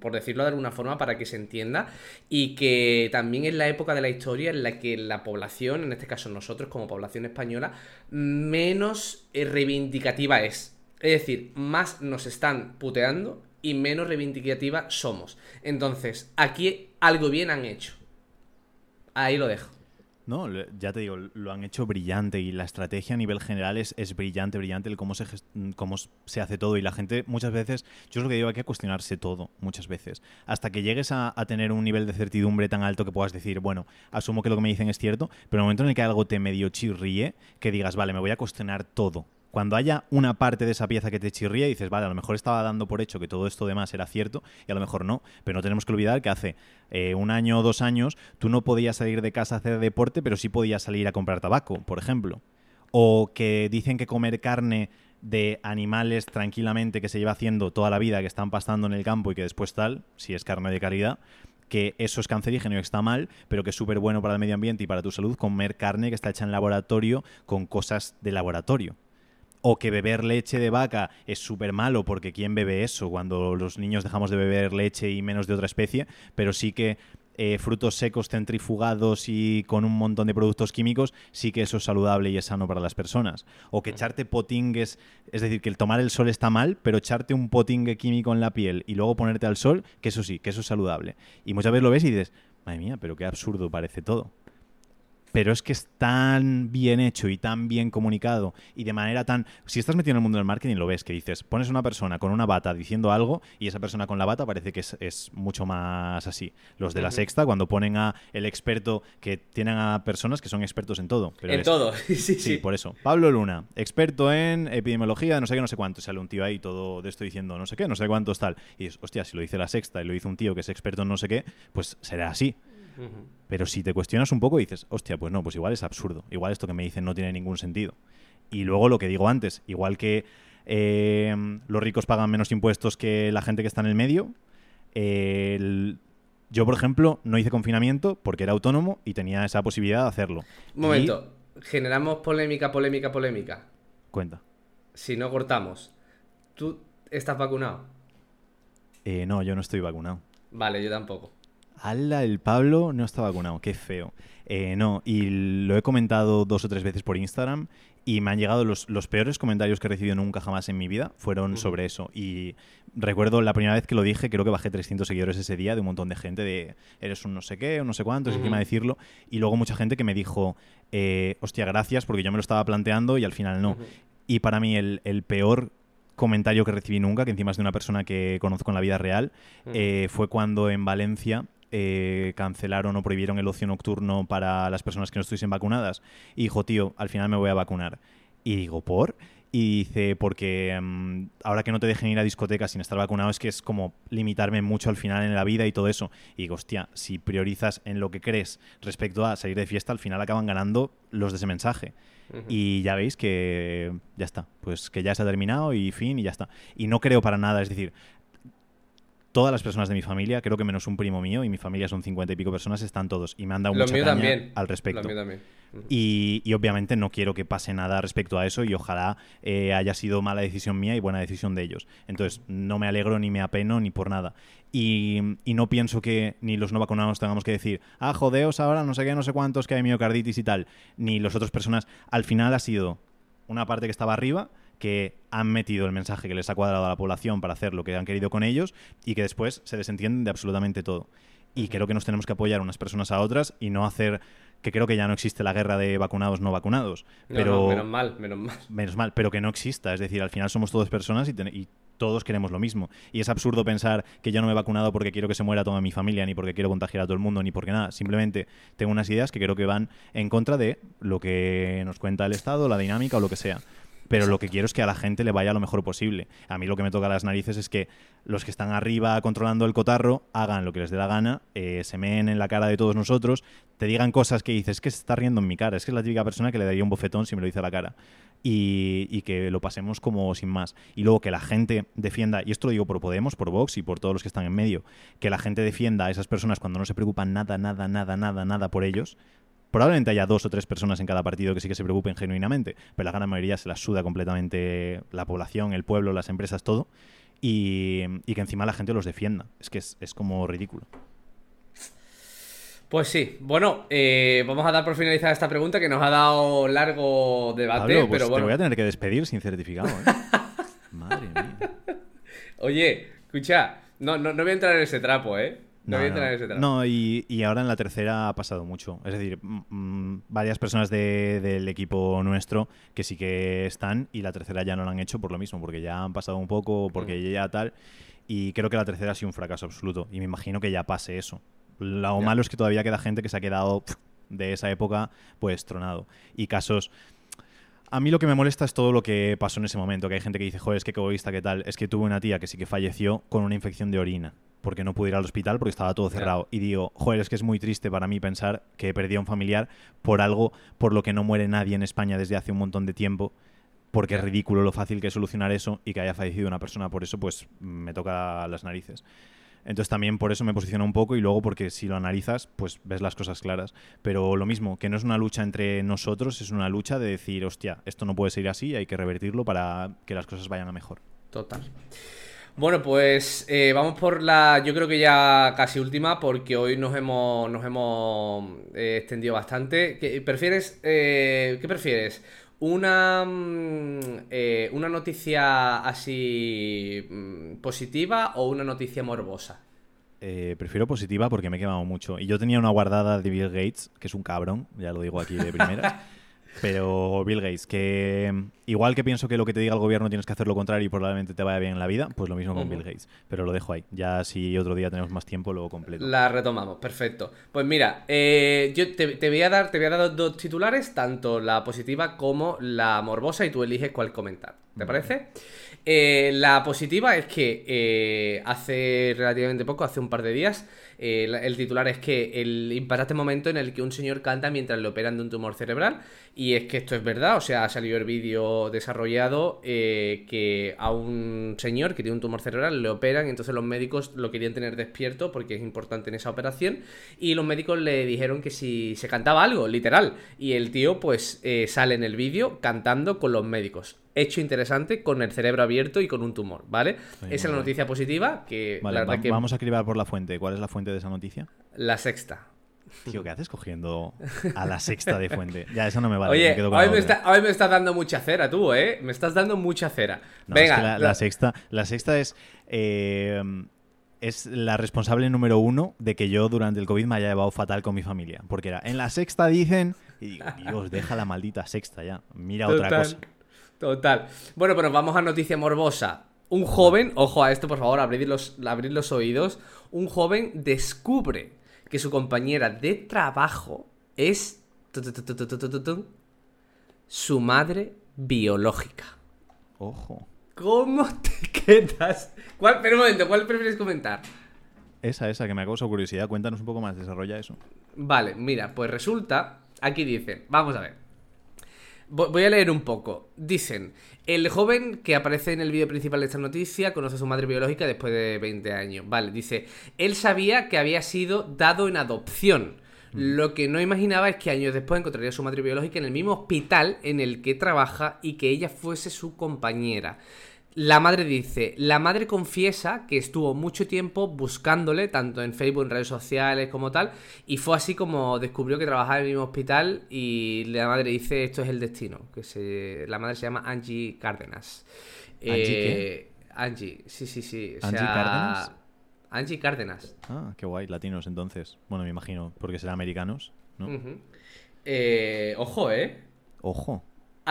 por decirlo de alguna forma, para que se entienda, y que también es la época de la historia en la que la población, en este caso nosotros como población española, menos eh, reivindicativa es. Es decir, más nos están puteando y menos reivindicativa somos. Entonces, aquí algo bien han hecho. Ahí lo dejo. No, ya te digo, lo han hecho brillante y la estrategia a nivel general es, brillante, brillante el cómo se, cómo se hace todo y la gente muchas veces, yo es lo que digo, hay que cuestionarse todo muchas veces. Hasta que llegues a, a, tener un nivel de certidumbre tan alto que puedas decir, bueno, asumo que lo que me dicen es cierto, pero en el momento en el que algo te medio chirríe, que digas, vale, me voy a cuestionar todo cuando haya una parte de esa pieza que te chirría y dices, vale, a lo mejor estaba dando por hecho que todo esto demás era cierto y a lo mejor no, pero no tenemos que olvidar que hace eh, un año o dos años tú no podías salir de casa a hacer deporte, pero sí podías salir a comprar tabaco, por ejemplo. O que dicen que comer carne de animales tranquilamente que se lleva haciendo toda la vida, que están pastando en el campo y que después tal, si es carne de calidad, que eso es cancerígeno y está mal, pero que es súper bueno para el medio ambiente y para tu salud comer carne que está hecha en laboratorio con cosas de laboratorio o que beber leche de vaca es súper malo porque ¿quién bebe eso cuando los niños dejamos de beber leche y menos de otra especie? Pero sí que eh, frutos secos centrifugados y con un montón de productos químicos, sí que eso es saludable y es sano para las personas. O que echarte potingues, es decir, que el tomar el sol está mal, pero echarte un potingue químico en la piel y luego ponerte al sol, que eso sí, que eso es saludable. Y muchas veces lo ves y dices, madre mía, pero qué absurdo parece todo pero es que es tan bien hecho y tan bien comunicado y de manera tan... Si estás metido en el mundo del marketing lo ves, que dices, pones una persona con una bata diciendo algo y esa persona con la bata parece que es, mucho más así. Los de la sexta, cuando ponen a el experto, que tienen a personas que son expertos en todo. en todo, sí, sí, sí. por eso. Pablo Luna, experto en epidemiología, no sé qué, no sé cuánto. Sale un tío ahí todo de esto diciendo no sé qué, no sé cuántos tal. Y dices, hostia, si lo dice la sexta y lo dice un tío que es experto en no sé qué, pues será así. Pero si te cuestionas un poco dices, hostia, pues no, pues igual es absurdo. Igual esto que me dicen no tiene ningún sentido. Y luego lo que digo antes, igual que eh, los ricos pagan menos impuestos que la gente que está en el medio, yo, por ejemplo, no hice confinamiento porque era autónomo y tenía esa posibilidad de hacerlo. Un momento, generamos polémica, polémica, polémica. Cuenta. Si no cortamos, ¿tú estás vacunado? Eh, no, yo no estoy vacunado. Vale, yo tampoco. Ala, el Pablo no está vacunado, qué feo. Eh, no, y lo he comentado dos o tres veces por Instagram y me han llegado los, peores comentarios que he recibido nunca jamás en mi vida fueron sobre eso. Y recuerdo la primera vez que lo dije, creo que bajé 300 seguidores ese día de un montón de gente de eres un no sé qué, un no sé cuántos, encima de decirlo. Y luego mucha gente que me dijo, eh, hostia, gracias, porque yo me lo estaba planteando y al final no. Y para mí el, el peor comentario que recibí nunca, que encima es de una persona que conozco en la vida real, eh, fue cuando en Valencia eh, cancelaron o prohibieron el ocio nocturno para las personas que no estuviesen vacunadas. Y dijo, tío, al final me voy a vacunar. Y digo, ¿por? Y dice, porque mm, ahora que no te dejen ir a discotecas sin estar vacunado es que es como limitarme mucho al final en la vida y todo eso. Y digo, hostia, si priorizas en lo que crees respecto a salir de fiesta, al final acaban ganando los de ese mensaje. Y ya veis que ya está, pues que ya se ha terminado y fin y ya está. Y no creo para nada, es decir, todas las personas de mi familia, creo que menos un primo mío, y mi familia son cincuenta y pico personas, están todos. Y me han dado mucha caña al respecto. Y, obviamente no quiero que pase nada respecto a eso y ojalá eh, haya sido mala decisión mía y buena decisión de ellos. Entonces, no me alegro ni me apeno ni por nada. Y, no pienso que ni los no vacunados tengamos que decir, ah, jodeos ahora, no sé qué, no sé cuántos, que hay miocarditis y tal. Ni las otras personas. Al final ha sido una parte que estaba arriba que han metido el mensaje que les ha cuadrado a la población para hacer lo que han querido con ellos y que después se desentienden de absolutamente todo. Y creo que nos tenemos que apoyar unas personas a otras y no hacer que creo que ya no existe la guerra de vacunados no vacunados. Pero, menos mal, menos mal. Menos mal, pero que no exista. Es decir, al final somos todos personas y, y, todos queremos lo mismo. Y es absurdo pensar que yo no me he vacunado porque quiero que se muera toda mi familia, ni porque quiero contagiar a todo el mundo, ni porque nada. Simplemente tengo unas ideas que creo que van en contra de lo que nos cuenta el Estado, la dinámica o lo que sea pero lo que quiero es que a la gente le vaya lo mejor posible. A mí lo que me toca las narices es que los que están arriba controlando el cotarro hagan lo que les dé la gana, eh, se meen en la cara de todos nosotros, te digan cosas que dices, es que se está riendo en mi cara, es que es la típica persona que le daría un bofetón si me lo dice a la cara. Y, que lo pasemos como sin más. Y luego que la gente defienda, y esto lo digo por Podemos, por Vox y por todos los que están en medio, que la gente defienda a esas personas cuando no se preocupan nada, nada, nada, nada, nada por ellos, Probablemente haya dos o tres personas en cada partido que sí que se preocupen genuinamente, pero la gran mayoría se las suda completamente la población, el pueblo, las empresas, todo, y, que encima la gente los defienda. Es que es, como ridículo. Pues sí, bueno, eh, vamos a dar por finalizada esta pregunta que nos ha dado largo debate, pues pero bueno. Te voy a tener que despedir sin certificado, ¿eh? Madre mía. Oye, escucha, no, no, no voy a entrar en ese trapo, ¿eh? No, y, ahora en la tercera ha pasado mucho. Es decir, varias personas del equipo nuestro que sí que están y la tercera ya no lo han hecho por lo mismo, porque ya han pasado un poco, porque mm. ya tal. Y creo que la tercera ha sido un fracaso absoluto. Y me imagino que ya pase eso. Lo malo es que todavía queda gente que se ha quedado de esa época pues tronado. Y casos... A mí lo que me molesta es todo lo que pasó en ese momento, que hay gente que dice, joder, es que egoísta, ¿qué tal? Es que tuve una tía que sí que falleció con una infección de orina porque no pude ir al hospital porque estaba todo cerrado. Y digo, joder, es que es muy triste para mí pensar que he perdido a un familiar por algo por lo que no muere nadie en España desde hace un montón de tiempo. Porque es ridículo lo fácil que es solucionar eso y que haya fallecido una persona por eso, pues me toca las narices. Entonces también por eso me posiciono un poco y luego porque si lo analizas, pues ves las cosas claras. Pero lo mismo, que no es una lucha entre nosotros, es una lucha de decir, hostia, esto no puede ser así, hay que revertirlo para que las cosas vayan a mejor. Total. Bueno, pues eh, vamos por la, yo creo que ya casi última, porque hoy nos hemos, nos hemos eh, extendido bastante. ¿Qué prefieres? eh, ¿Qué prefieres? Una, mm, eh, una noticia así mm, positiva o una noticia morbosa. Eh, prefiero positiva porque me he quemado mucho. Y yo tenía una guardada de Bill Gates, que es un cabrón, ya lo digo aquí de primeras. Pero Bill Gates, que igual que pienso que lo que te diga el gobierno tienes que hacer lo contrario y probablemente te vaya bien en la vida, pues lo mismo con. Bill Gates. Pero lo dejo ahí. Ya si otro día tenemos más tiempo, lo completo. La retomamos, perfecto. Pues mira, eh, yo te, te voy a dar, te voy a dar dos titulares, tanto la positiva como la morbosa, y tú eliges cuál comentar. ¿Te parece? Eh, la positiva es que eh, hace relativamente poco, hace un par de días, eh, el titular es que el impactante momento en el que un señor canta mientras le operan de un tumor cerebral. Y es que esto es verdad, o sea, ha salido el vídeo desarrollado eh, que a un señor que tiene un tumor cerebral le operan entonces los médicos lo querían tener despierto porque es importante en esa operación y los médicos le dijeron que si se cantaba algo, literal. Y el tío pues eh, sale en el vídeo cantando con los médicos. Hecho interesante con el cerebro abierto y con un tumor, ¿vale? Esa es la noticia positiva que Vale, la verdad va- que vamos a cribar por la fuente. ¿Cuál es la fuente de esa noticia? la sexta. Tío, ¿qué haces cogiendo a la sexta de fuente? Ya, eso no me vale. Oye, me quedo con hoy me, está- hoy me estás dando mucha cera tú, ¿eh? Me estás dando mucha cera. No, Venga, es que la, la- la sexta, la sexta es, eh, es la responsable número uno de que yo durante el COVID me haya llevado fatal con mi familia. Porque era, en la sexta dicen, y digo, Dios, deja la maldita sexta ya. Mira otra cosa. Total. Bueno, pero vamos a noticia morbosa un joven, ojo a esto por favor, abrid los, los oídos, un joven descubre que su compañera de trabajo es su madre biológica. Ojo. ¿Cómo te quedas? ¿Cuál, pero un momento, ¿cuál prefieres comentar? Esa, esa, que me causa curiosidad. Cuéntanos un poco más, desarrolla eso. Vale, mira, pues resulta, aquí dice, vamos a ver. Voy a leer un poco. Dicen, el joven que aparece en el vídeo principal de esta noticia conoce a su madre biológica después de 20 años. Vale, dice, él sabía que había sido dado en adopción. Lo que no imaginaba es que años después encontraría a su madre biológica en el mismo hospital en el que trabaja y que ella fuese su compañera. La madre dice, la madre confiesa que estuvo mucho tiempo buscándole, tanto en Facebook, en redes sociales como tal, y fue así como descubrió que trabajaba en el mismo hospital y la madre dice, esto es el destino, que se... la madre se llama Angie Cárdenas. ¿Angie Eh, Angie, sí, sí, sí. o ¿Angie sea, Cárdenas? Angie Cárdenas. Ah, qué guay, latinos entonces. Bueno, me imagino, porque serán americanos, ¿no? Eh, ojo, ¿eh? Ojo.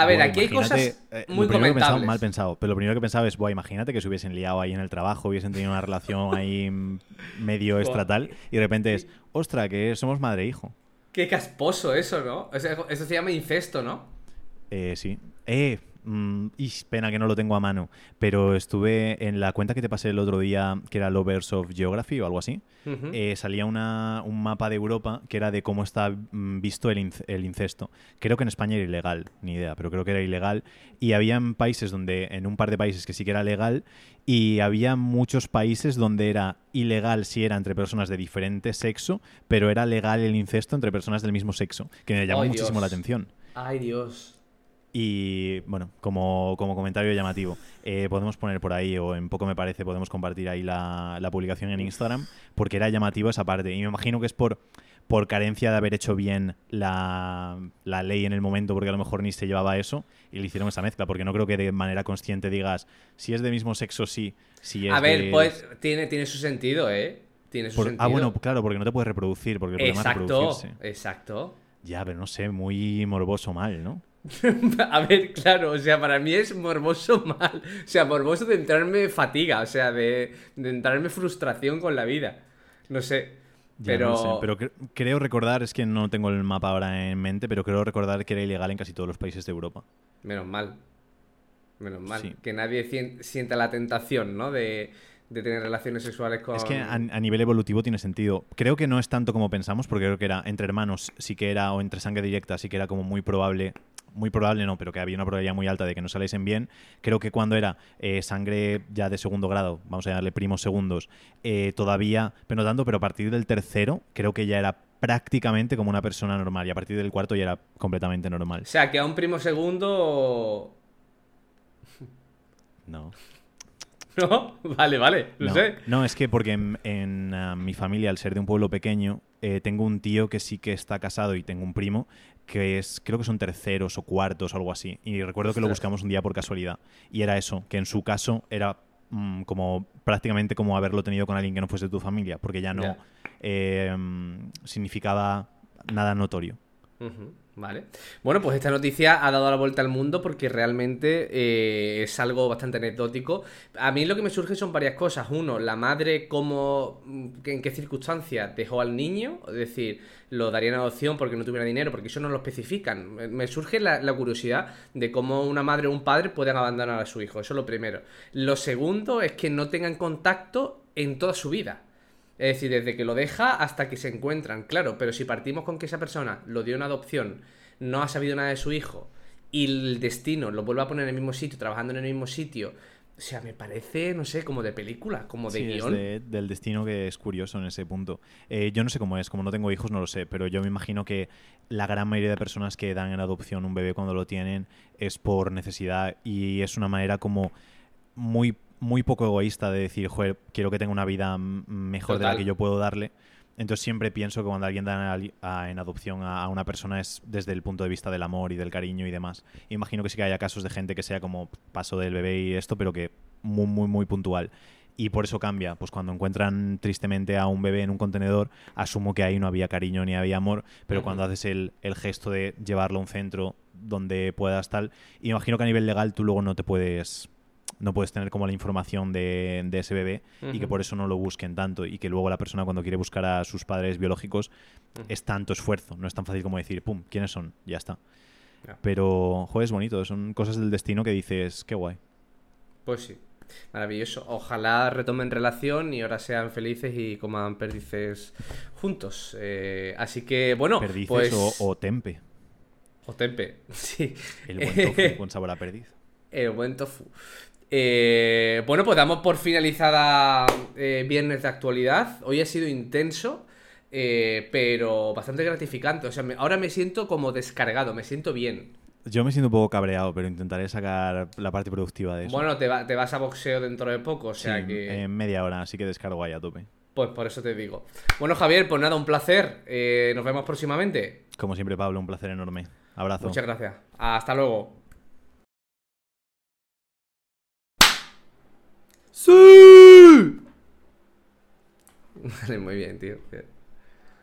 A ver, aquí hay cosas eh, muy lo que pensaba, mal pensado, pero lo primero que pensaba es, Buah, imagínate que se hubiesen liado ahí en el trabajo, hubiesen tenido una relación ahí medio Buah. estratal, y de repente es, ostra, que somos madre e hijo. Qué casposo eso, ¿no? Eso se llama incesto, ¿no? Eh, sí. Eh, mm, ish, pena que no lo tengo a mano, pero estuve en la cuenta que te pasé el otro día, que era Lovers of Geography o algo así, eh, salía una, un mapa de Europa que era de cómo está mm, visto el, inc- el incesto. Creo que en España era ilegal, ni idea, pero creo que era ilegal. Y había países donde, en un par de países que sí que era legal, y había muchos países donde era ilegal si era entre personas de diferente sexo, pero era legal el incesto entre personas del mismo sexo, que me llamó muchísimo Dios. la atención. Ay, Dios. Y bueno, como, como comentario llamativo, eh, podemos poner por ahí, o en poco me parece, podemos compartir ahí la, la publicación en Instagram, porque era llamativo esa parte. Y me imagino que es por, por carencia de haber hecho bien la, la ley en el momento, porque a lo mejor ni se llevaba eso, y le hicieron esa mezcla, porque no creo que de manera consciente digas, si es de mismo sexo, sí, si es A ver, de- pues tiene, tiene su sentido, ¿eh? Tiene su por- sentido. ah, bueno, claro, porque no te puedes reproducir, porque el problema es exacto, reproducirse. exacto. Ya, pero no sé, muy morboso mal, ¿no? A ver, claro, o sea, para mí es morboso mal. O sea, morboso de entrarme fatiga, o sea, de, de entrarme frustración con la vida. No sé. Ya, pero. no lo sé, pero cre- creo recordar, es que no tengo el mapa ahora en mente, pero creo recordar que era ilegal en casi todos los países de Europa. Menos mal. Menos mal. Sí. Que nadie sienta la tentación, ¿no? De, de tener relaciones sexuales con. Es que a, a nivel evolutivo tiene sentido. Creo que no es tanto como pensamos, porque creo que era entre hermanos, sí que era, o entre sangre directa, sí que era como muy probable. Muy probable no, pero que había una probabilidad muy alta de que no saliesen bien. Creo que cuando era eh, sangre ya de segundo grado, vamos a llamarle primos segundos, eh, todavía, pero no tanto, pero a partir del tercero, creo que ya era prácticamente como una persona normal. Y a partir del cuarto ya era completamente normal. O sea, que a un primo segundo. No. ¿No? Vale, vale, no, sé. No, es que porque en, ah, mi familia, al ser de un pueblo pequeño, eh, tengo un tío que sí que está casado y tengo un primo que es, creo que son terceros o cuartos o algo así. Y recuerdo que lo buscamos un día por casualidad. Y era eso, que en su caso era mm, como prácticamente como haberlo tenido con alguien que no fuese de tu familia, porque ya no eh, significaba nada notorio. Vale. Bueno, pues esta noticia ha dado la vuelta al mundo porque realmente eh, es algo bastante anecdótico. A mí lo que me surge son varias cosas. Uno, la madre cómo, en qué circunstancias dejó al niño, es decir, lo daría en adopción porque no tuviera dinero, porque eso no lo especifican. Me surge la, la curiosidad de cómo una madre o un padre pueden abandonar a su hijo. Eso es lo primero. Lo segundo es que no tengan contacto en toda su vida. Es decir, desde que lo deja hasta que se encuentran, claro, pero si partimos con que esa persona lo dio en adopción, no ha sabido nada de su hijo y el destino lo vuelve a poner en el mismo sitio, trabajando en el mismo sitio, o sea, me parece, no sé, como de película, como de guion. Es del destino que es curioso en ese punto. Eh, yo no sé cómo es, como no tengo hijos, no lo sé, pero yo me imagino que la gran mayoría de personas que dan en adopción un bebé cuando lo tienen es por necesidad y es una manera como muy muy poco egoísta de decir, joder, quiero que tenga una vida mejor de la que yo puedo darle. Entonces siempre pienso que cuando alguien da en adopción a una persona es desde el punto de vista del amor y del cariño y demás. Imagino que sí que haya casos de gente que sea como paso del bebé y esto, pero que muy, muy, muy puntual. Y por eso cambia. Pues cuando encuentran tristemente a un bebé en un contenedor, asumo que ahí no había cariño ni había amor, pero cuando haces el, el, gesto de llevarlo a un centro donde puedas tal, imagino que a nivel legal tú luego no te puedes no puedes tener como la información de, ese bebé y que por eso no lo busquen tanto y que luego la persona cuando quiere buscar a sus padres biológicos es tanto esfuerzo, no es tan fácil como decir, pum, ¿quiénes son? Ya está. Pero, joder, es bonito, son cosas del destino que dices, qué guay. Pues sí, maravilloso. Ojalá retomen relación y ahora sean felices y coman perdices juntos. Eh, así que, bueno, perdices pues... o, tempe. O tempe, sí. El buen tofu con sabor a perdiz. El buen tofu. Eh, bueno, pues damos por finalizada eh, viernes de actualidad. Hoy ha sido intenso, eh, pero bastante gratificante. O sea, ahora me siento como descargado, me siento bien. Yo me siento un poco cabreado, pero intentaré sacar la parte productiva de eso. Bueno, te, vas a boxeo dentro de poco, o sea que... En media hora, así que descargo ahí a tope. Pues por eso te digo. Bueno, Javier, pues nada, un placer. nos vemos próximamente. Como siempre, Pablo, un placer enorme. Abrazo. Muchas gracias. Hasta luego. ¡Sí! Vale, muy bien, tío.